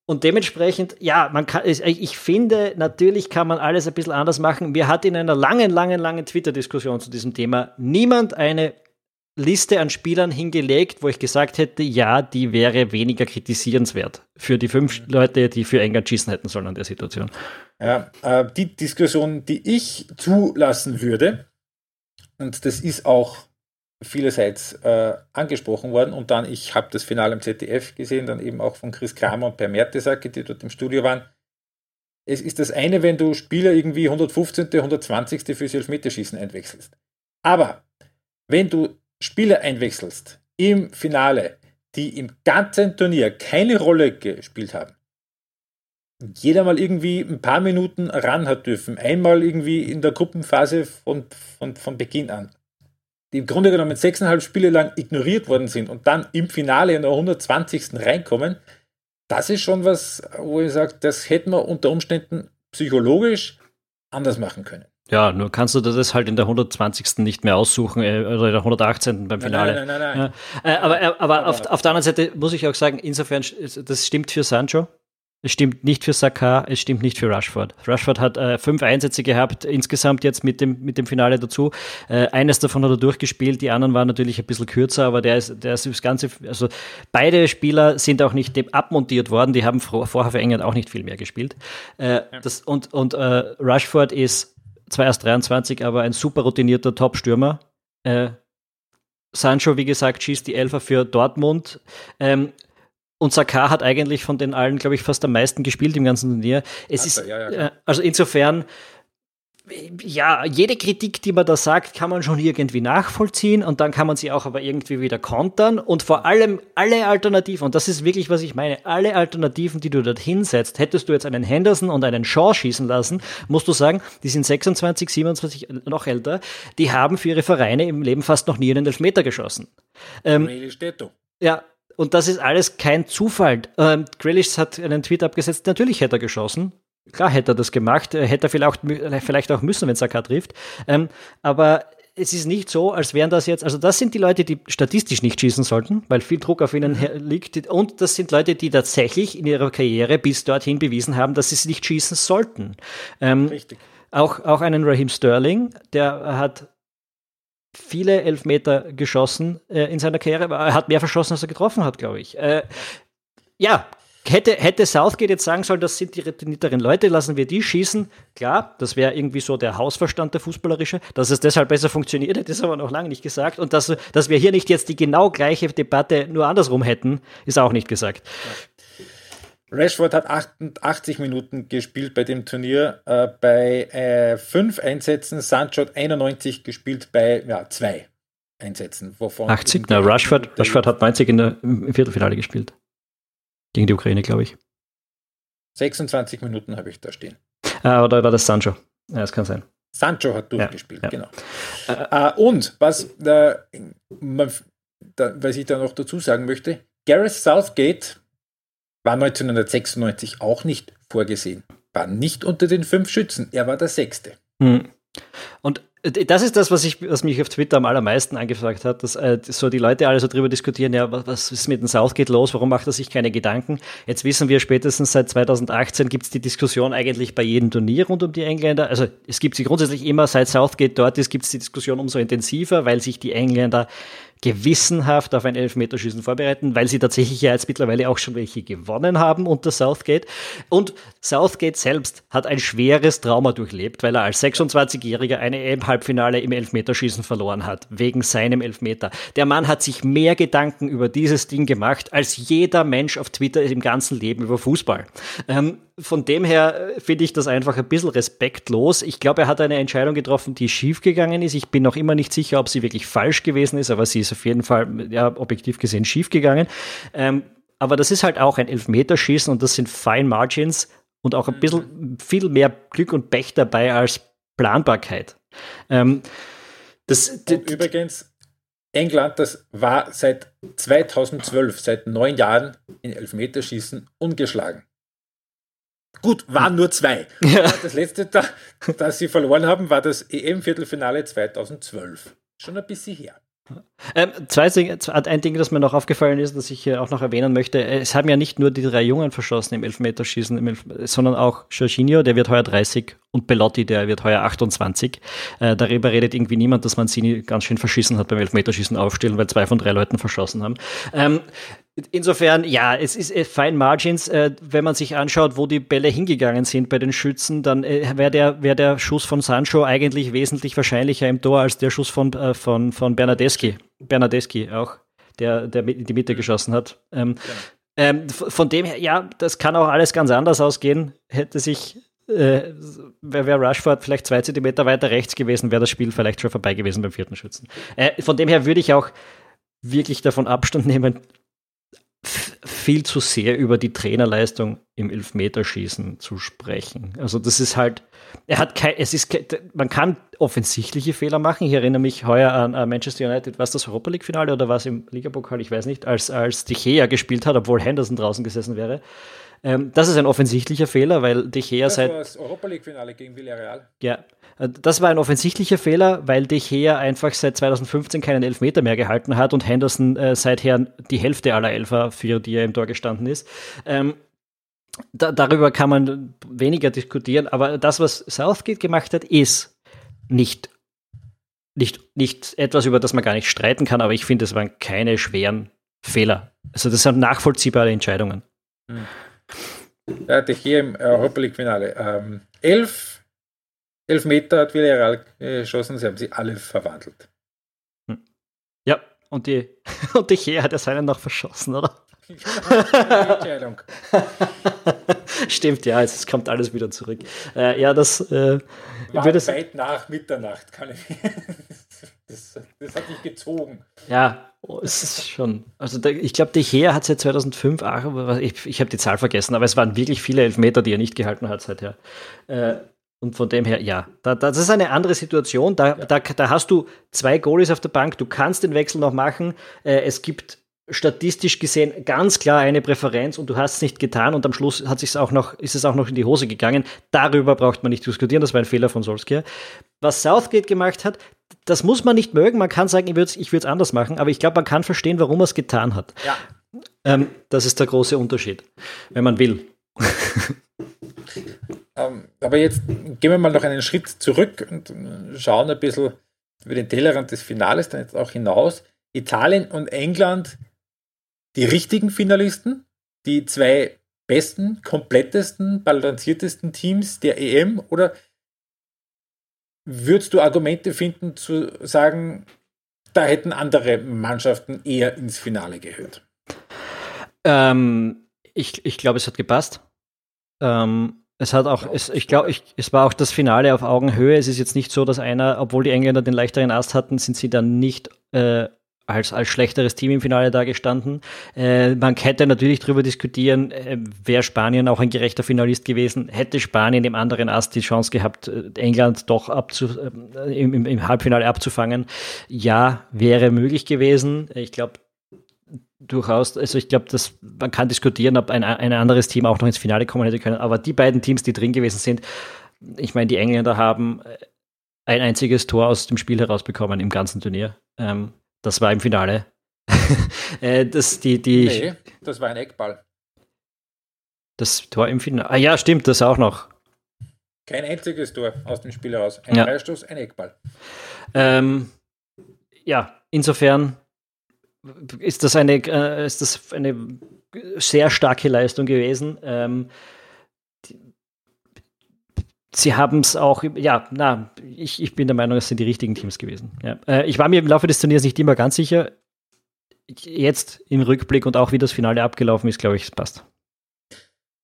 und dementsprechend, ja, man kann, ich finde, natürlich kann man alles ein bisschen anders machen. Mir hat in einer langen, langen, langen Twitter-Diskussion zu diesem Thema niemand eine Liste an Spielern hingelegt, wo ich gesagt hätte, ja, die wäre weniger kritisierenswert für die fünf mhm. Leute, die für England schießen hätten sollen an der Situation. Ja, äh, die Diskussion, die ich zulassen würde, und das ist auch vielerseits äh, angesprochen worden und dann, ich habe das Finale im ZDF gesehen, dann eben auch von Chris Kramer und Per Mertesacker, die dort im Studio waren. Es ist das eine, wenn du Spieler irgendwie 115., 120. fürs Elfmeterschießen einwechselst. Aber wenn du Spieler einwechselst im Finale, die im ganzen Turnier keine Rolle gespielt haben, jeder mal irgendwie ein paar Minuten ran hat dürfen, einmal irgendwie in der Gruppenphase von, von, von Beginn an, die im Grunde genommen sechseinhalb Spiele lang ignoriert worden sind und dann im Finale in der 120. reinkommen, das ist schon was, wo ich sage, das hätten wir unter Umständen psychologisch anders machen können. Ja, nur kannst du das halt in der 120. nicht mehr aussuchen äh, oder in der 118. beim Finale. Nein, nein, nein, nein. Ja. Äh, aber, äh, aber, aber auf, auf, der anderen Seite muss ich auch sagen, insofern, das stimmt für Sancho. Es stimmt nicht für Saka, es stimmt nicht für Rushford. Rushford hat äh, fünf Einsätze gehabt, insgesamt jetzt mit dem, mit dem Finale dazu. Äh, eines davon hat er durchgespielt, die anderen waren natürlich ein bisschen kürzer, aber der ist, der ist das Ganze, also beide Spieler sind auch nicht abmontiert worden, die haben vorher für England auch nicht viel mehr gespielt. Äh, das, und und äh, Rushford ist zwar erst 23, aber ein super routinierter Top-Stürmer. Äh, Sancho, wie gesagt, schießt die Elfer für Dortmund. Ähm, und Saka hat eigentlich von den allen, glaube ich, fast am meisten gespielt im ganzen Turnier. Es also, ist, ja, ja, also insofern, ja, jede Kritik, die man da sagt, kann man schon irgendwie nachvollziehen und dann kann man sie auch aber irgendwie wieder kontern und vor allem alle Alternativen, und das ist wirklich, was ich meine, alle Alternativen, die du dort hinsetzt, hättest du jetzt einen Henderson und einen Shaw schießen lassen, musst du sagen, die sind 26, 27, noch älter, die haben für ihre Vereine im Leben fast noch nie einen Elfmeter geschossen. Ähm, ja, und das ist alles kein Zufall. Ähm, Grealish hat einen Tweet abgesetzt, natürlich hätte er geschossen. Klar hätte er das gemacht, hätte er vielleicht, vielleicht auch müssen, wenn Saka trifft. Ähm, aber es ist nicht so, als wären das jetzt, also das sind die Leute, die statistisch nicht schießen sollten, weil viel Druck auf ihnen mhm. liegt. Und das sind Leute, die tatsächlich in ihrer Karriere bis dorthin bewiesen haben, dass sie es nicht schießen sollten. Ähm, Richtig. Auch, auch einen Raheem Sterling, der hat viele Elfmeter geschossen äh, in seiner Karriere, er hat mehr verschossen, als er getroffen hat, glaube ich. Äh, ja, hätte, hätte Southgate jetzt sagen sollen, das sind die reteniteren Leute, lassen wir die schießen. Klar, das wäre irgendwie so der Hausverstand der Fußballerische. Dass es deshalb besser funktioniert, hätte ist aber noch lange nicht gesagt. Und dass, dass wir hier nicht jetzt die genau gleiche Debatte nur andersrum hätten, ist auch nicht gesagt. Ja. Rashford hat 88 Minuten gespielt bei dem Turnier, äh, bei äh, fünf Einsätzen. Sancho hat 91 gespielt bei ja, zwei. einsetzen. Wovon 80? Na, Rushford, Rushford hat 90 in der, im Viertelfinale gespielt. Gegen die Ukraine, glaube ich. 26 Minuten habe ich da stehen. Ah, oder war das Sancho? Ja, das kann sein. Sancho hat durchgespielt, ja, ja. genau. Äh, äh, und was, äh, man, da, was ich da noch dazu sagen möchte, Gareth Southgate war 1996 auch nicht vorgesehen. War nicht unter den fünf Schützen. Er war der Sechste. Hm. Und das ist das, was, ich, was mich auf Twitter am allermeisten angefragt hat, dass äh, so die Leute alle so drüber diskutieren, ja, was ist mit dem Southgate los, warum macht er sich keine Gedanken? Jetzt wissen wir spätestens seit 2018 gibt es die Diskussion eigentlich bei jedem Turnier rund um die Engländer. Also es gibt sie grundsätzlich immer, seit Southgate dort ist, gibt es die Diskussion umso intensiver, weil sich die Engländer gewissenhaft auf ein Elfmeterschießen vorbereiten, weil sie tatsächlich ja jetzt mittlerweile auch schon welche gewonnen haben unter Southgate. Und Southgate selbst hat ein schweres Trauma durchlebt, weil er als 26-Jähriger eine EM-Halbfinale im Elfmeterschießen verloren hat, wegen seinem Elfmeter. Der Mann hat sich mehr Gedanken über dieses Ding gemacht, als jeder Mensch auf Twitter im ganzen Leben über Fußball. Ähm, von dem her äh, finde ich das einfach ein bisschen respektlos. Ich glaube, er hat eine Entscheidung getroffen, die schiefgegangen ist. Ich bin noch immer nicht sicher, ob sie wirklich falsch gewesen ist, aber sie ist auf jeden Fall, ja, objektiv gesehen schiefgegangen. Ähm, aber das ist halt auch ein Elfmeterschießen und das sind Fine Margins und auch ein mhm. bisschen viel mehr Glück und Pech dabei als Planbarkeit. Ähm, das, übrigens, England, das war seit 2012, seit neun Jahren in Elfmeterschießen ungeschlagen. Gut, waren nur zwei. Ja. Das letzte, da, das sie verloren haben, war das EM-Viertelfinale 2012. Schon ein bisschen her. Ähm, zwei Dinge, ein Ding, das mir noch aufgefallen ist, das ich hier auch noch erwähnen möchte. Es haben ja nicht nur die drei Jungen verschossen im Elfmeterschießen, im Elf sondern auch Jorginho, der wird heuer 30 und Belotti, der wird heuer 28. Äh, darüber redet irgendwie niemand, dass man sie ganz schön verschissen hat beim Elfmeterschießen aufstellen, weil zwei von drei Leuten verschossen haben. Ähm, Insofern, ja, es ist äh, Fine Margins. Äh, wenn man sich anschaut, wo die Bälle hingegangen sind bei den Schützen, dann äh, wäre der, wär der Schuss von Sancho eigentlich wesentlich wahrscheinlicher im Tor als der Schuss von, äh, von, von Bernadeschi. Bernadeschi auch, der, der in die Mitte geschossen hat. Ähm, ja. ähm, von dem her, ja, das kann auch alles ganz anders ausgehen. Hätte sich äh, wäre Rushford vielleicht zwei Zentimeter weiter rechts gewesen, wäre das Spiel vielleicht schon vorbei gewesen beim vierten Schützen. Äh, von dem her würde ich auch wirklich davon Abstand nehmen, viel zu sehr über die Trainerleistung im Elfmeterschießen zu sprechen. Also das ist halt, er hat kein, es ist, man kann offensichtliche Fehler machen. Ich erinnere mich heuer an, an Manchester United, was das Europa League Finale oder was im Ligapokal, ich weiß nicht, als, als De Gea gespielt hat, obwohl Henderson draußen gesessen wäre. Ähm, das ist ein offensichtlicher Fehler, weil De Gea seit. Das war das Europa League Finale gegen Villarreal. Ja, das war ein offensichtlicher Fehler, weil De Gea einfach seit 2015 keinen Elfmeter mehr gehalten hat und Henderson äh, seither die Hälfte aller Elfer, für die er im Tor gestanden ist. Ähm, da, darüber kann man weniger diskutieren, aber das, was Southgate gemacht hat, ist nicht, nicht, nicht etwas, über das man gar nicht streiten kann, aber ich finde, es waren keine schweren Fehler. Also das sind nachvollziehbare Entscheidungen. Hm. Ja, De Gea im Europa League Finale. Ähm, elf elf Meter hat Villarreal geschossen, sie haben sie alle verwandelt. Hm. Ja, und die, und die Chea hat ja seinen noch verschossen, oder? Entscheidung. Stimmt, ja, es kommt alles wieder zurück. Äh, ja, das äh, war würde weit nach Mitternacht, kann ich. das, das hat mich gezogen. Ja, oh, es ist schon. Also der, ich glaube, der Heer hat seit 2005, ach, ich, ich habe die Zahl vergessen, aber es waren wirklich viele Elfmeter, die er nicht gehalten hat seither. Äh, und von dem her, ja, da, das ist eine andere Situation. Da, ja. da, da hast du zwei Goalies auf der Bank, du kannst den Wechsel noch machen. Äh, es gibt statistisch gesehen ganz klar eine Präferenz und du hast es nicht getan und am Schluss hat sich's auch noch, ist es auch noch in die Hose gegangen. Darüber braucht man nicht diskutieren, das war ein Fehler von Solskjaer. Was Southgate gemacht hat, das muss man nicht mögen. Man kann sagen, ich würde es ich anders machen, aber ich glaube, man kann verstehen, warum er es getan hat. Ja. Ähm, das ist der große Unterschied, wenn man will. Ähm, aber jetzt gehen wir mal noch einen Schritt zurück und schauen ein bisschen über den Tellerrand des Finales dann jetzt auch hinaus. Italien und England, die richtigen Finalisten, die zwei besten, komplettesten, balanciertesten Teams der EM oder würdest du Argumente finden zu sagen, da hätten andere Mannschaften eher ins Finale gehört? Ähm, ich, ich glaube, es hat gepasst. Ähm, Es hat auch, es, ich glaube, es war auch das Finale auf Augenhöhe. Es ist jetzt nicht so, dass einer, obwohl die Engländer den leichteren Ast hatten, sind sie dann nicht äh, als, als schlechteres Team im Finale dagestanden. Äh, man hätte natürlich darüber diskutieren, äh, wäre Spanien auch ein gerechter Finalist gewesen. Hätte Spanien im anderen Ast die Chance gehabt, äh, England doch abzu, äh, im, im Halbfinale abzufangen? Ja, wäre möglich gewesen. Ich glaube, durchaus, also ich glaube, dass man kann diskutieren, ob ein, ein anderes Team auch noch ins Finale kommen hätte können. Aber die beiden Teams, die drin gewesen sind, ich meine, die Engländer haben äh, ein einziges Tor aus dem Spiel herausbekommen im ganzen Turnier. Ähm, das war im Finale. äh, das, die, die, nee, das war ein Eckball. Das Tor im Finale. Ah ja, stimmt, das auch noch. Kein einziges Tor aus dem Spiel heraus. Ein ja. Freistoß, ein Eckball. Ähm, ja, insofern ist das eine, äh, ist das eine sehr starke Leistung gewesen. Ähm, sie haben es auch, ja, na, ich, ich bin der Meinung, es sind die richtigen Teams gewesen. Ja. Äh, ich war mir im Laufe des Turniers nicht immer ganz sicher. Jetzt im Rückblick und auch wie das Finale abgelaufen ist, glaube ich, es passt.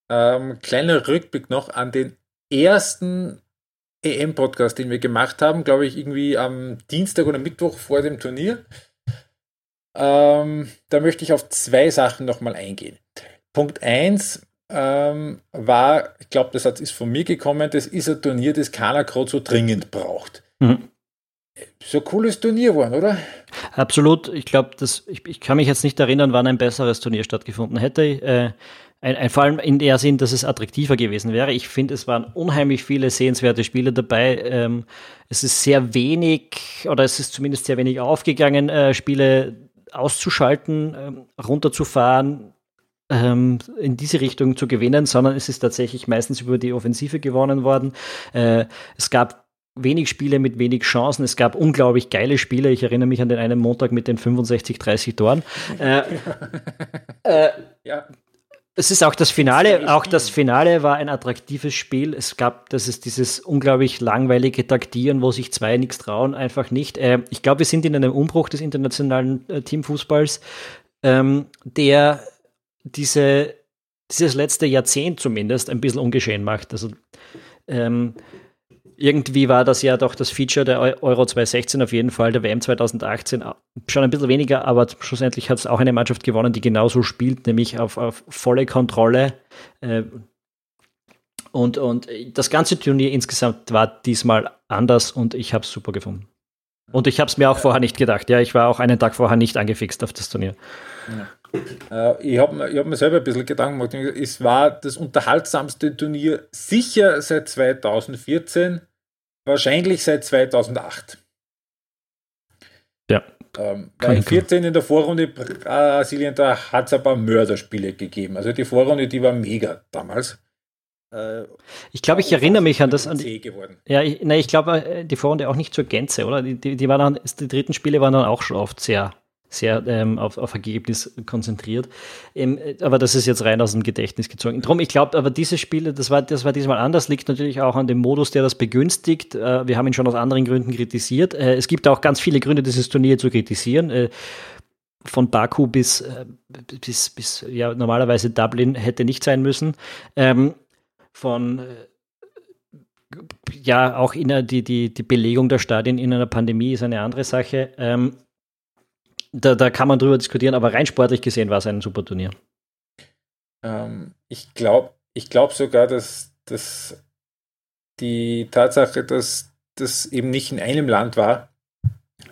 Ähm, kleiner Rückblick noch an den ersten EM-Podcast, den wir gemacht haben, glaube ich, irgendwie am Dienstag oder Mittwoch vor dem Turnier. Ähm, da möchte ich auf zwei Sachen nochmal eingehen. Punkt 1, ähm, war, ich glaube, das ist von mir gekommen, das ist ein Turnier, das keiner gerade so dringend braucht. Mhm. So ein cooles Turnier geworden, oder? Absolut. Ich glaube, ich, ich kann mich jetzt nicht erinnern, wann ein besseres Turnier stattgefunden hätte. Äh, ein, ein, vor allem in der Sinn, dass es attraktiver gewesen wäre. Ich finde, es waren unheimlich viele sehenswerte Spiele dabei. Ähm, es ist sehr wenig, oder es ist zumindest sehr wenig aufgegangen, äh, Spiele auszuschalten, äh, runterzufahren, ähm, in diese Richtung zu gewinnen, sondern es ist tatsächlich meistens über die Offensive gewonnen worden. Äh, es gab wenig Spiele mit wenig Chancen. Es gab unglaublich geile Spiele. Ich erinnere mich an den einen Montag mit den 65, 30 Toren. Äh, äh, ja. Es ist auch das Finale, auch das Finale war ein attraktives Spiel. Es gab, das ist dieses unglaublich langweilige Taktieren, wo sich zwei nichts trauen, einfach nicht. Äh, ich glaube, wir sind in einem Umbruch des internationalen äh, Teamfußballs, ähm, der diese, dieses letzte Jahrzehnt zumindest ein bisschen ungeschehen macht. Also ähm, irgendwie war das ja doch das Feature der Euro 2016 auf jeden Fall, der WM 2018 schon ein bisschen weniger, aber schlussendlich hat es auch eine Mannschaft gewonnen, die genauso spielt, nämlich auf, auf volle Kontrolle. Äh, und, und das ganze Turnier insgesamt war diesmal anders und ich habe es super gefunden. Und ich habe es mir auch vorher nicht gedacht. Ja, ich war auch einen Tag vorher nicht angefixt auf das Turnier. Ja. Äh, ich habe hab mir selber ein bisschen Gedanken gemacht. Es war das unterhaltsamste Turnier sicher seit 2014, wahrscheinlich seit 2008. Ja. Ähm, bei 14 in der Vorrunde Brasilien, da hat es ein paar Mörderspiele gegeben. Also die Vorrunde, die war mega damals. Äh, ich glaube, ich erinnere mich an das. An die, ja, ich, nein, ich glaube, äh, die Vorrunde auch nicht zur Gänze, oder? Die, die, die, waren dann, die dritten Spiele waren dann auch schon oft sehr sehr ähm, auf, auf Ergebnis konzentriert. Ähm, aber das ist jetzt rein aus dem Gedächtnis gezogen. Drum, ich glaube, aber diese Spiele, das war, das war diesmal anders, liegt natürlich auch an dem Modus, der das begünstigt. Äh, wir haben ihn schon aus anderen Gründen kritisiert. Äh, es gibt auch ganz viele Gründe, dieses Turnier zu kritisieren. Äh, von Baku bis, äh, bis, bis ja, normalerweise Dublin hätte nicht sein müssen. Ähm, von äh, ja, auch in, die, die, die Belegung der Stadien in einer Pandemie ist eine andere Sache. Ähm, da, da kann man drüber diskutieren, aber rein sportlich gesehen war es ein super Turnier. Ähm, ich glaube ich glaub sogar, dass, dass die Tatsache, dass das eben nicht in einem Land war,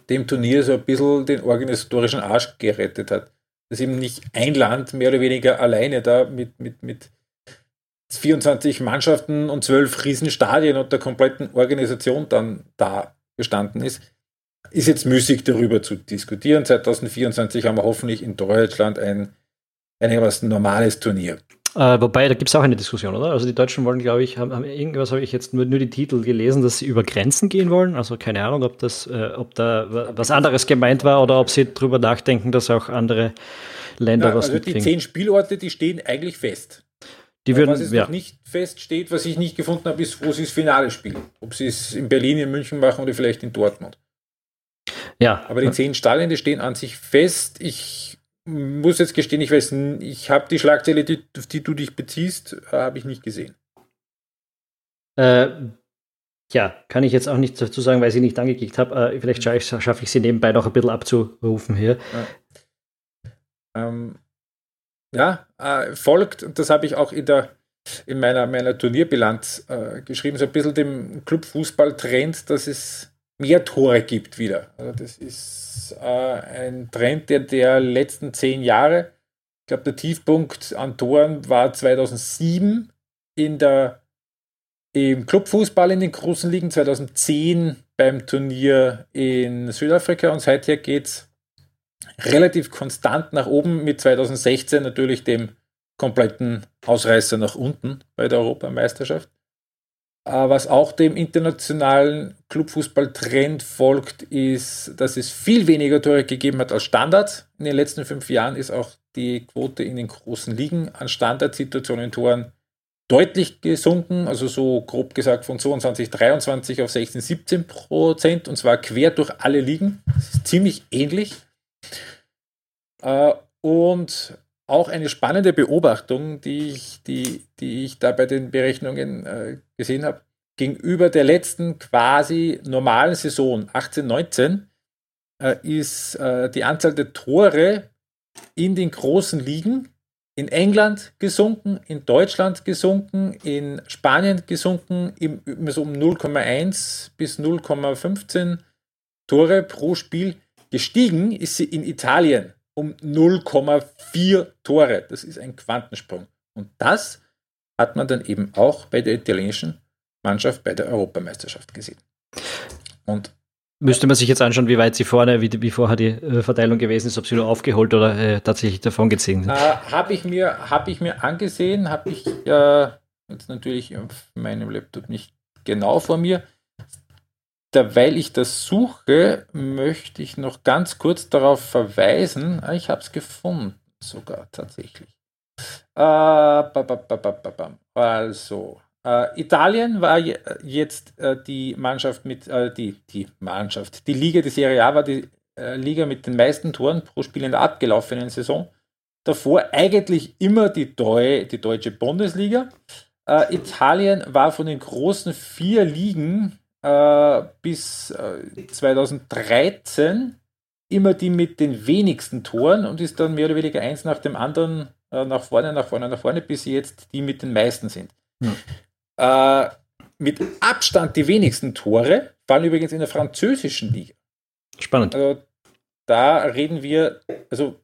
dem Turnier so ein bisschen den organisatorischen Arsch gerettet hat. Dass eben nicht ein Land mehr oder weniger alleine da mit, mit, mit 24 Mannschaften und 12 Riesenstadien und der kompletten Organisation dann da gestanden ist, ist jetzt müßig darüber zu diskutieren. 2024 haben wir hoffentlich in Deutschland ein einigermaßen normales Turnier. Äh, wobei, da gibt es auch eine Diskussion, oder? Also die Deutschen wollen, glaube ich, haben, haben irgendwas habe ich jetzt nur, nur die Titel gelesen, dass sie über Grenzen gehen wollen. Also keine Ahnung, ob das, äh, ob da was anderes gemeint war oder ob sie darüber nachdenken, dass auch andere Länder ja, was also mitkriegen. Die zehn Spielorte, die stehen eigentlich fest. Die würden, was es ja. noch nicht feststeht, was ich nicht gefunden habe, ist, wo sie das Finale spielen. Ob sie es in Berlin, in München machen oder vielleicht in Dortmund. Ja. Aber die zehn Stadien, die stehen an sich fest. Ich muss jetzt gestehen, ich weiß, ich habe die Schlagzeile, die, auf die du dich beziehst, habe ich nicht gesehen. Äh, ja, kann ich jetzt auch nicht dazu sagen, weil ich sie nicht angeklickt habe. Äh, vielleicht schaffe schaff ich sie nebenbei noch ein bisschen abzurufen hier. Ja, ähm, ja äh, folgt, und das habe ich auch in, der, in meiner, meiner Turnierbilanz äh, geschrieben, so ein bisschen dem Clubfußball-Trend, dass es mehr Tore gibt wieder. Also das ist äh, ein Trend der, der letzten zehn Jahre. Ich glaube, der Tiefpunkt an Toren war 2007 in der, im Clubfußball in den großen Ligen, 2010 beim Turnier in Südafrika und seither geht es relativ konstant nach oben mit 2016 natürlich dem kompletten Ausreißer nach unten bei der Europameisterschaft. Äh, was auch dem internationalen Clubfußballtrend folgt, ist, dass es viel weniger Tore gegeben hat als Standards. In den letzten fünf Jahren ist auch die Quote in den großen Ligen an Standardsituationen in Toren deutlich gesunken, also so grob gesagt von 22, 23 auf 16, 17 Prozent und zwar quer durch alle Ligen. Das ist ziemlich ähnlich. Äh, und auch eine spannende Beobachtung, die ich, die, die ich da bei den Berechnungen äh, gesehen habe, gegenüber der letzten quasi normalen Saison 18, 19 äh, ist äh, die Anzahl der Tore in den großen Ligen in England gesunken, in Deutschland gesunken, in Spanien gesunken, im, so um 0,1 bis 0,15 Tore pro Spiel. Gestiegen ist sie in Italien um 0,4 Tore. Das ist ein Quantensprung. Und das hat man dann eben auch bei der italienischen Mannschaft bei der Europameisterschaft gesehen. Und Müsste man sich jetzt anschauen, wie weit sie vorne, wie, wie vorher die äh, Verteilung gewesen ist, ob sie nur aufgeholt oder äh, tatsächlich davon gezogen sind. Äh, habe ich, mir, hab ich mir angesehen, habe ich äh, jetzt natürlich auf meinem Laptop nicht genau vor mir, Derweil ich das suche, möchte ich noch ganz kurz darauf verweisen. Ah, ich habe es gefunden, sogar tatsächlich. Äh, also, äh, Italien war jetzt äh, die Mannschaft mit, die, die Mannschaft, die Liga, die Serie A war die Liga mit den meisten Toren pro Spiel in der abgelaufenen Saison. Davor eigentlich immer die, Deu die deutsche Bundesliga. Italien war von den großen vier Ligen äh, bis äh, 2013 immer die mit den wenigsten Toren und ist dann mehr oder weniger eins nach dem anderen äh, nach vorne, nach vorne, nach vorne, bis sie jetzt die mit den meisten sind. Hm. mit Abstand die wenigsten Tore fallen übrigens in der französischen Liga. Spannend. Also da reden wir, also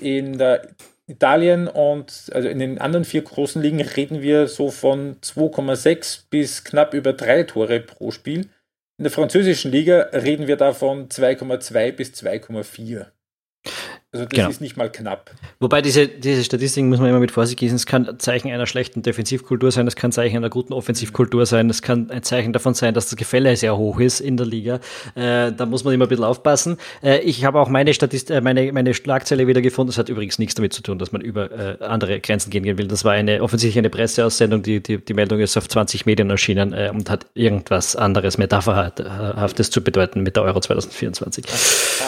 in der Italien und also in den anderen vier großen Ligen reden wir so von 2,6 bis knapp über drei Tore pro Spiel. In der französischen Liga reden wir davon 2,2 bis 2,4. Also das genau. ist nicht mal knapp. Wobei diese, diese Statistiken muss man immer mit Vorsicht gießen. Es kann ein Zeichen einer schlechten Defensivkultur sein, es kann ein Zeichen einer guten Offensivkultur sein, es kann ein Zeichen davon sein, dass das Gefälle sehr hoch ist in der Liga. Äh, da muss man immer ein bisschen aufpassen. Äh, ich habe auch meine, Statist äh, meine, meine Schlagzeile wieder gefunden. Das hat übrigens nichts damit zu tun, dass man über äh, andere Grenzen gehen will. Das war eine offensichtlich eine Presseaussendung, die, die, die Meldung ist auf 20 Medien erschienen äh, und hat irgendwas anderes Metapherhaftes zu bedeuten mit der Euro 2024.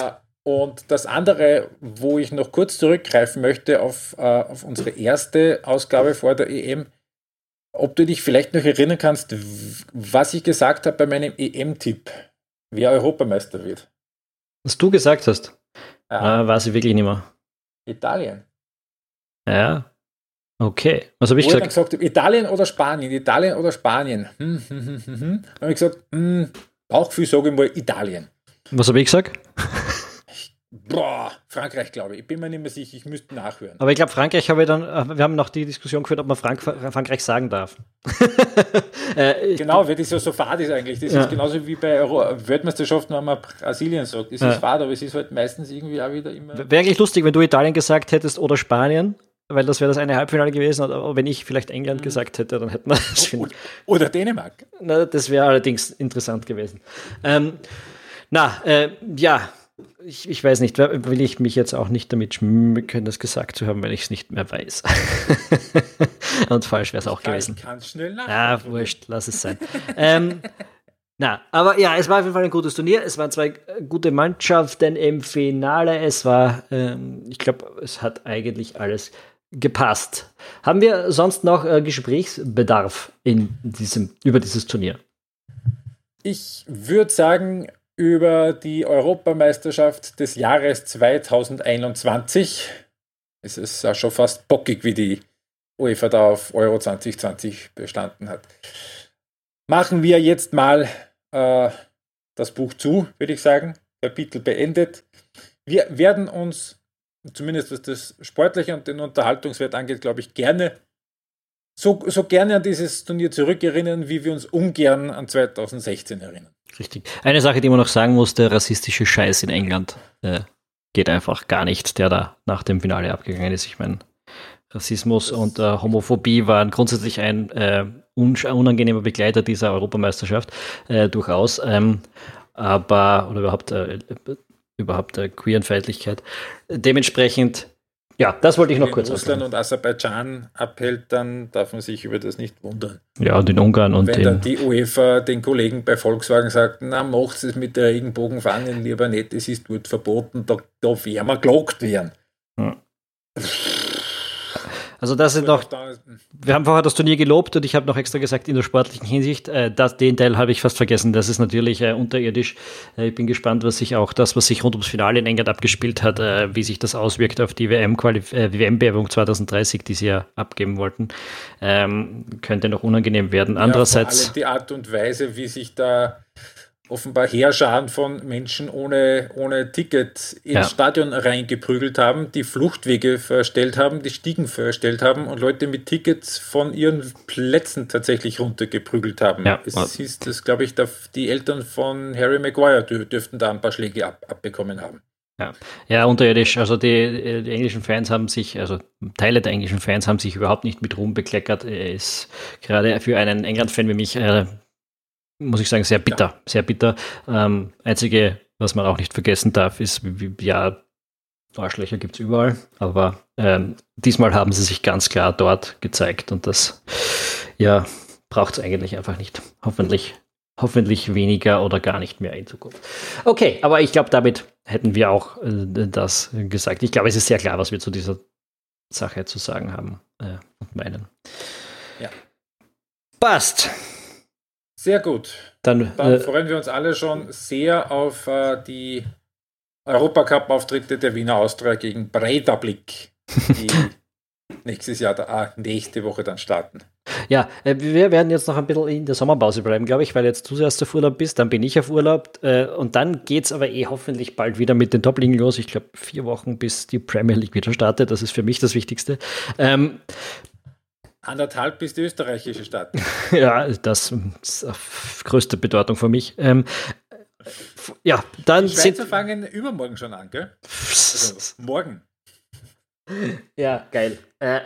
Ah, und das andere, wo ich noch kurz zurückgreifen möchte auf, äh, auf unsere erste Ausgabe vor der EM, ob du dich vielleicht noch erinnern kannst, was ich gesagt habe bei meinem EM-Tipp, wer Europameister wird. Was du gesagt hast, ja. äh, weiß ich wirklich nicht mehr. Italien. Ja. Okay. Was habe ich gesagt? gesagt Italien oder Spanien? Italien oder Spanien? Hm, hm, hm, hm. hm. Dann habe ich gesagt, hm, Bauchgefühl sage ich mal Italien. Was habe ich gesagt? Boah, Frankreich, glaube ich. Ich bin mir nicht mehr sicher, ich müsste nachhören. Aber ich glaube, Frankreich habe ich dann, äh, wir haben noch die Diskussion geführt, ob man Frank Frankreich sagen darf. äh, genau, weil das ja so fad ist eigentlich. Das ja. ist genauso wie bei Euro Weltmeisterschaften, wenn man Brasilien sagt. Das ja. ist fad, aber es ist halt meistens irgendwie auch wieder immer. Wäre eigentlich lustig, wenn du Italien gesagt hättest oder Spanien, weil das wäre das eine Halbfinale gewesen. Aber wenn ich vielleicht England mhm. gesagt hätte, dann hätten wir das. Oder, oder Dänemark. Na, das wäre allerdings interessant gewesen. Ähm, na, äh, ja, ich, ich weiß nicht, will ich mich jetzt auch nicht damit schmücken, das gesagt zu haben, wenn ich es nicht mehr weiß. Und falsch wäre es auch gewesen. Kann schnell nach. Ja, wurscht, lass es sein. ähm, na, aber ja, es war auf jeden Fall ein gutes Turnier. Es waren zwei gute Mannschaften im Finale. Es war, ähm, ich glaube, es hat eigentlich alles gepasst. Haben wir sonst noch äh, Gesprächsbedarf in diesem, über dieses Turnier? Ich würde sagen, über die Europameisterschaft des Jahres 2021. Es ist ja schon fast bockig, wie die UEFA da auf Euro 2020 bestanden hat. Machen wir jetzt mal äh, das Buch zu, würde ich sagen. Kapitel beendet. Wir werden uns, zumindest was das Sportliche und den Unterhaltungswert angeht, glaube ich, gerne so, so gerne an dieses Turnier zurückerinnern, wie wir uns ungern an 2016 erinnern. Richtig. Eine Sache, die man noch sagen muss, der rassistische Scheiß in England äh, geht einfach gar nicht, der da nach dem Finale abgegangen ist. Ich meine, Rassismus das und äh, Homophobie waren grundsätzlich ein äh, unangenehmer Begleiter dieser Europameisterschaft, äh, durchaus. Ähm, aber, oder überhaupt, äh, überhaupt äh, Queerenfeindlichkeit. Dementsprechend ja, das wollte ich noch Wenn kurz Russland und Aserbaidschan abhält, dann darf man sich über das nicht wundern. Ja, und in Ungarn und, und Wenn dann die UEFA den Kollegen bei Volkswagen sagt, na, macht es mit der Regenbogenfahne lieber nicht, es ist dort verboten, da, da werden wir gelockt werden. Ja. Also das sind noch, wir haben vorher das Turnier gelobt und ich habe noch extra gesagt, in der sportlichen Hinsicht, äh, das, den Teil habe ich fast vergessen, das ist natürlich äh, unterirdisch. Äh, ich bin gespannt, was sich auch das, was sich rund ums Finale in England abgespielt hat, äh, wie sich das auswirkt auf die WM-Bewerbung äh, 2030, die sie ja abgeben wollten. Ähm, könnte noch unangenehm werden. Andererseits... Ja, die Art und Weise, wie sich da offenbar Heerscharen von Menschen ohne, ohne Ticket ins ja. Stadion reingeprügelt haben, die Fluchtwege verstellt haben, die Stiegen verstellt haben und Leute mit Tickets von ihren Plätzen tatsächlich runtergeprügelt haben. Ja. Es hieß, das glaube ich, die Eltern von Harry Maguire dürften da ein paar Schläge ab, abbekommen haben. Ja. ja, unterirdisch. Also die, die, englischen Fans haben sich, also Teile der englischen Fans haben sich überhaupt nicht mit Ruhm bekleckert. Er ist gerade für einen England-Fan wie mich äh, muss ich sagen, sehr bitter, ja. sehr bitter. Ähm, einzige, was man auch nicht vergessen darf, ist, wie, ja, Arschlöcher gibt es überall, aber ähm, diesmal haben sie sich ganz klar dort gezeigt und das, ja, braucht es eigentlich einfach nicht. Hoffentlich, hoffentlich weniger oder gar nicht mehr in Zukunft. Okay, aber ich glaube, damit hätten wir auch äh, das gesagt. Ich glaube, es ist sehr klar, was wir zu dieser Sache zu sagen haben äh, und meinen. Ja. Passt. Sehr gut. Dann, Dann äh, freuen wir uns alle schon sehr auf äh, die Europacup-Auftritte der Wiener Austria gegen Bredablick, die nächstes Jahr, ah, nächste Woche dann starten. Ja, äh, wir werden jetzt noch ein bisschen in der Sommerpause bleiben, glaube ich, weil jetzt du zuerst auf Urlaub bist, dann bin ich auf Urlaub äh, und dann geht es aber eh hoffentlich bald wieder mit den Top-Ligen los. Ich glaube, vier Wochen, bis die Premier League wieder startet. Das ist für mich das Wichtigste. Ähm, Anderthalb bis die österreichische Stadt. ja, das ist größte Bedeutung für mich. Ähm, ja, dann die Schweizer fangen übermorgen schon an, gell? Also morgen. Ja, geil. Äh,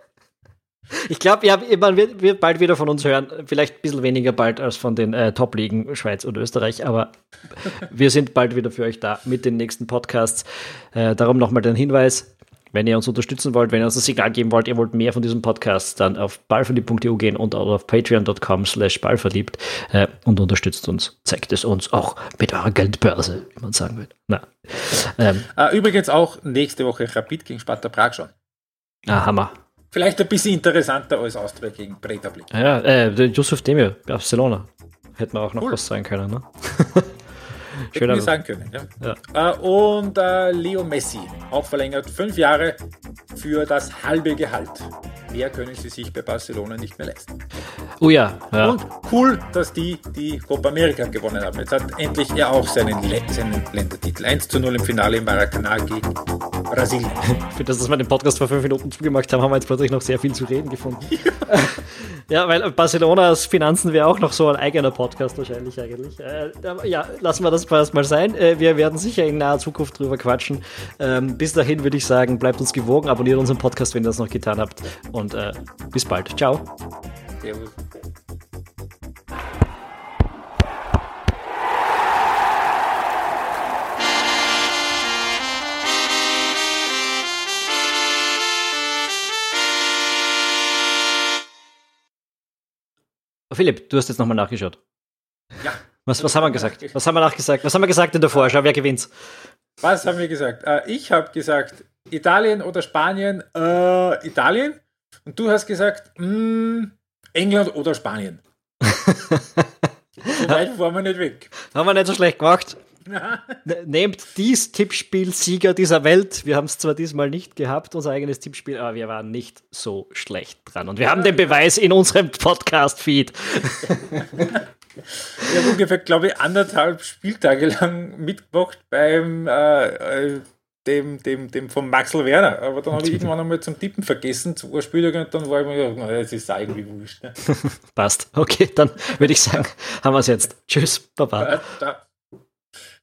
ich glaube, ja, man wird, wird, bald wieder von uns hören. Vielleicht ein bisschen weniger bald als von den äh, Top-Ligen Schweiz und Österreich, aber wir sind bald wieder für euch da mit den nächsten Podcasts. Äh, darum nochmal den Hinweis: wenn ihr uns unterstützen wollt, wenn ihr uns ein Signal geben wollt, ihr wollt mehr von diesem Podcast, dann auf ballverliebt.eu gehen und auf patreon.com slash ballverliebt äh, und unterstützt uns. Zeigt es uns auch mit eurer Geldbörse, wie man sagen würde. Na. Ähm. Uh, übrigens auch nächste Woche Rapid gegen Sparta Prag schon. Ah, Hammer. Vielleicht ein bisschen interessanter als Austria gegen Bredablick. Ja, äh, Yusuf Demir, Barcelona. Hätte man auch noch cool. was sein können, ne? Schöner wir sagen können. Ja. ja. Äh, und äh, Leo Messi, auch verlängert fünf Jahre für das halbe Gehalt. Mehr können sie sich bei Barcelona nicht mehr leisten. Oh ja, ja. Und cool, dass die die Copa America gewonnen haben. Jetzt hat endlich er auch seinen, seinen Ländertitel. 1 zu 0 im Finale im Maracanã gegen Brasilien. Für das, dass wir den Podcast vor fünf Minuten zugemacht haben, haben wir jetzt plötzlich noch sehr viel zu reden gefunden. Ja. Ja, weil Barcelonas Finanzen wäre auch noch so ein eigener Podcast wahrscheinlich eigentlich. Äh, ja, lassen wir das erstmal sein. Äh, wir werden sicher in naher Zukunft drüber quatschen. Ähm, bis dahin würde ich sagen, bleibt uns gewogen, abonniert unseren Podcast, wenn ihr das noch getan habt. Und äh, bis bald. Ciao. Servus. Philipp, du hast jetzt nochmal nachgeschaut. Ja. Was, was haben wir gesagt? Was haben wir nachgesagt? Was haben wir gesagt in der Vorschau? Wer gewinnt? Was haben wir gesagt? Äh, ich habe gesagt, Italien oder Spanien? Äh, Italien. Und du hast gesagt, mh, hm, England oder Spanien. so weit waren wir nicht weg. Haben wir nicht so schlecht gemacht. Nehmt dies Tippspiel-Sieger dieser Welt. Wir haben es zwar diesmal nicht gehabt, unser eigenes Tippspiel, aber wir waren nicht so schlecht dran. Und wir haben den Beweis in unserem Podcast-Feed. Ich habe ungefähr, glaube ich, anderthalb Spieltage lang mitgemacht beim äh, äh dem, dem, dem von Maxel Werner. Aber dann habe ich irgendwann einmal zum Tippen vergessen, zwei Spieltage, und dann war ich mir naja, das ist irgendwie wurscht. Ne? Passt. Okay, dann würde ich sagen, haben wir es jetzt. Tschüss, Baba. Ja,